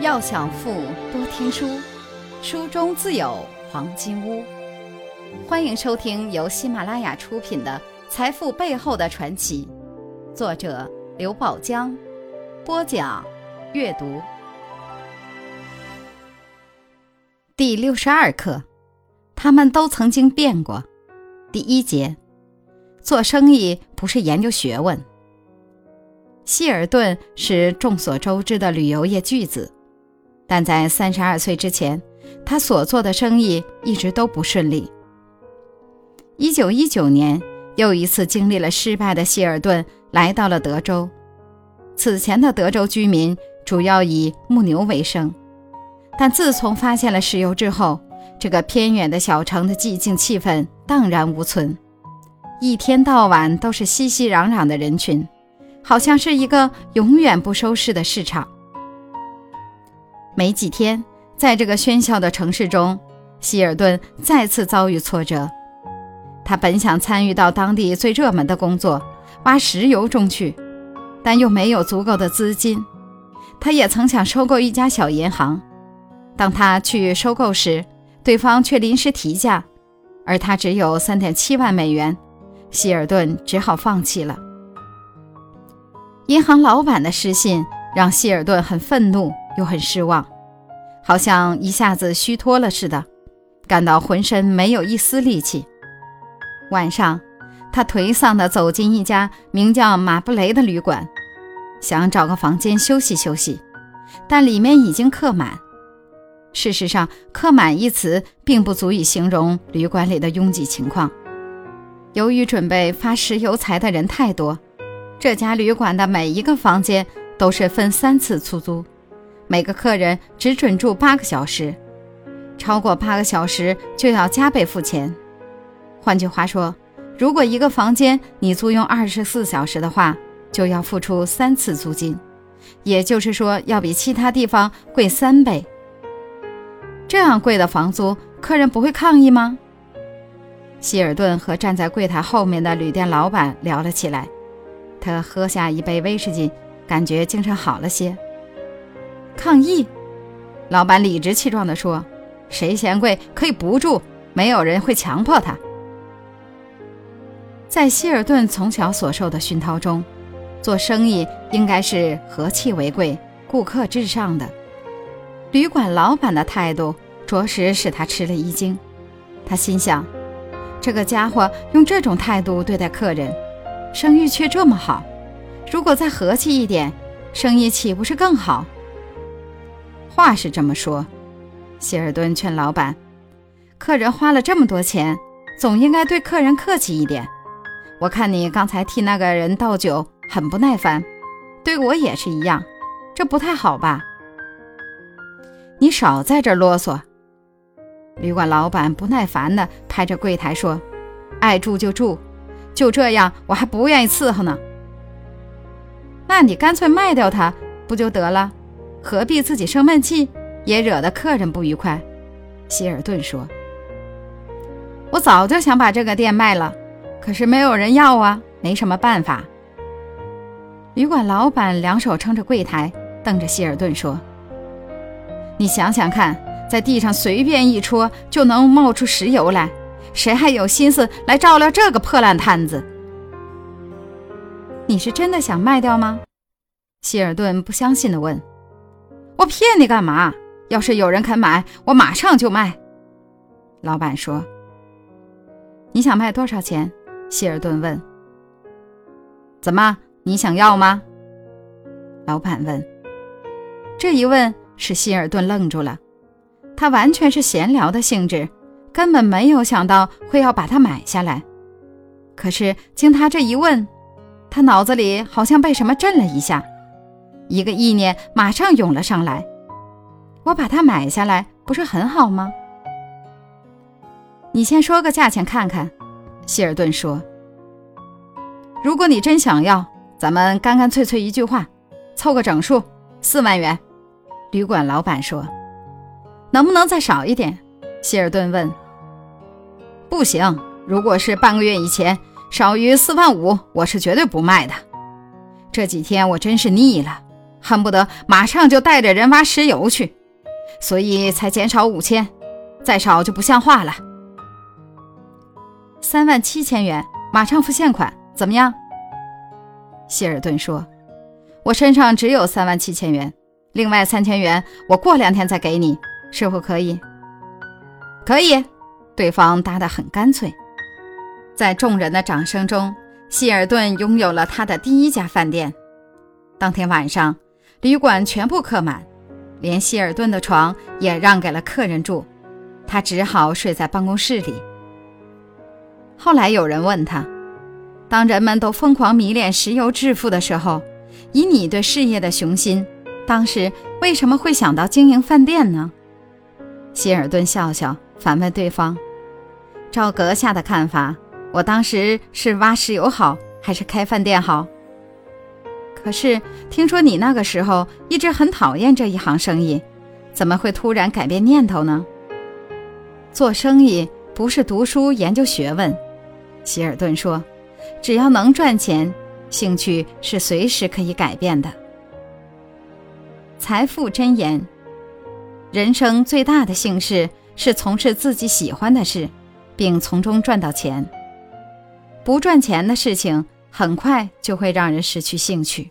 要想富，多听书，书中自有黄金屋。欢迎收听由喜马拉雅出品的《财富背后的传奇》，作者刘宝江，播讲阅读。第六十二课，他们都曾经变过。第一节，做生意不是研究学问。希尔顿是众所周知的旅游业巨子。但在三十二岁之前，他所做的生意一直都不顺利。一九一九年，又一次经历了失败的希尔顿来到了德州。此前的德州居民主要以牧牛为生，但自从发现了石油之后，这个偏远的小城的寂静气氛荡然无存，一天到晚都是熙熙攘攘的人群，好像是一个永远不收市的市场。没几天，在这个喧嚣的城市中，希尔顿再次遭遇挫折。他本想参与到当地最热门的工作——挖石油中去，但又没有足够的资金。他也曾想收购一家小银行，当他去收购时，对方却临时提价，而他只有三点七万美元，希尔顿只好放弃了。银行老板的失信让希尔顿很愤怒。又很失望，好像一下子虚脱了似的，感到浑身没有一丝力气。晚上，他颓丧地走进一家名叫马布雷的旅馆，想找个房间休息休息，但里面已经客满。事实上，“客满”一词并不足以形容旅馆里的拥挤情况。由于准备发石油财的人太多，这家旅馆的每一个房间都是分三次出租。每个客人只准住八个小时，超过八个小时就要加倍付钱。换句话说，如果一个房间你租用二十四小时的话，就要付出三次租金，也就是说要比其他地方贵三倍。这样贵的房租，客人不会抗议吗？希尔顿和站在柜台后面的旅店老板聊了起来，他喝下一杯威士忌，感觉精神好了些。抗议！老板理直气壮地说：“谁嫌贵可以不住，没有人会强迫他。”在希尔顿从小所受的熏陶中，做生意应该是和气为贵、顾客至上的。旅馆老板的态度着实使他吃了一惊。他心想：“这个家伙用这种态度对待客人，声誉却这么好。如果再和气一点，生意岂不是更好？”话是这么说，希尔顿劝老板：“客人花了这么多钱，总应该对客人客气一点。我看你刚才替那个人倒酒很不耐烦，对我也是一样，这不太好吧？”你少在这啰嗦！旅馆老板不耐烦地拍着柜台说：“爱住就住，就这样我还不愿意伺候呢。那你干脆卖掉它不就得了？”何必自己生闷气，也惹得客人不愉快？希尔顿说：“我早就想把这个店卖了，可是没有人要啊，没什么办法。”旅馆老板两手撑着柜台，瞪着希尔顿说：“你想想看，在地上随便一戳就能冒出石油来，谁还有心思来照料这个破烂摊子？你是真的想卖掉吗？”希尔顿不相信地问。我骗你干嘛？要是有人肯买，我马上就卖。老板说：“你想卖多少钱？”希尔顿问。“怎么，你想要吗？”老板问。这一问使希尔顿愣住了，他完全是闲聊的性质，根本没有想到会要把它买下来。可是经他这一问，他脑子里好像被什么震了一下。一个意念马上涌了上来，我把它买下来不是很好吗？你先说个价钱看看，希尔顿说。如果你真想要，咱们干干脆脆一句话，凑个整数，四万元。旅馆老板说。能不能再少一点？希尔顿问。不行，如果是半个月以前，少于四万五，我是绝对不卖的。这几天我真是腻了。恨不得马上就带着人挖石油去，所以才减少五千，再少就不像话了。三万七千元，马上付现款，怎么样？希尔顿说：“我身上只有三万七千元，另外三千元我过两天再给你，是否可以？”“可以。”对方答得很干脆。在众人的掌声中，希尔顿拥有了他的第一家饭店。当天晚上，旅馆全部客满，连希尔顿的床也让给了客人住，他只好睡在办公室里。后来有人问他：“当人们都疯狂迷恋石油致富的时候，以你对事业的雄心，当时为什么会想到经营饭店呢？”希尔顿笑笑，反问对方：“照阁下的看法？”我当时是挖石油好，还是开饭店好？可是听说你那个时候一直很讨厌这一行生意，怎么会突然改变念头呢？做生意不是读书研究学问，希尔顿说，只要能赚钱，兴趣是随时可以改变的。财富箴言：人生最大的幸事是从事自己喜欢的事，并从中赚到钱。不赚钱的事情，很快就会让人失去兴趣。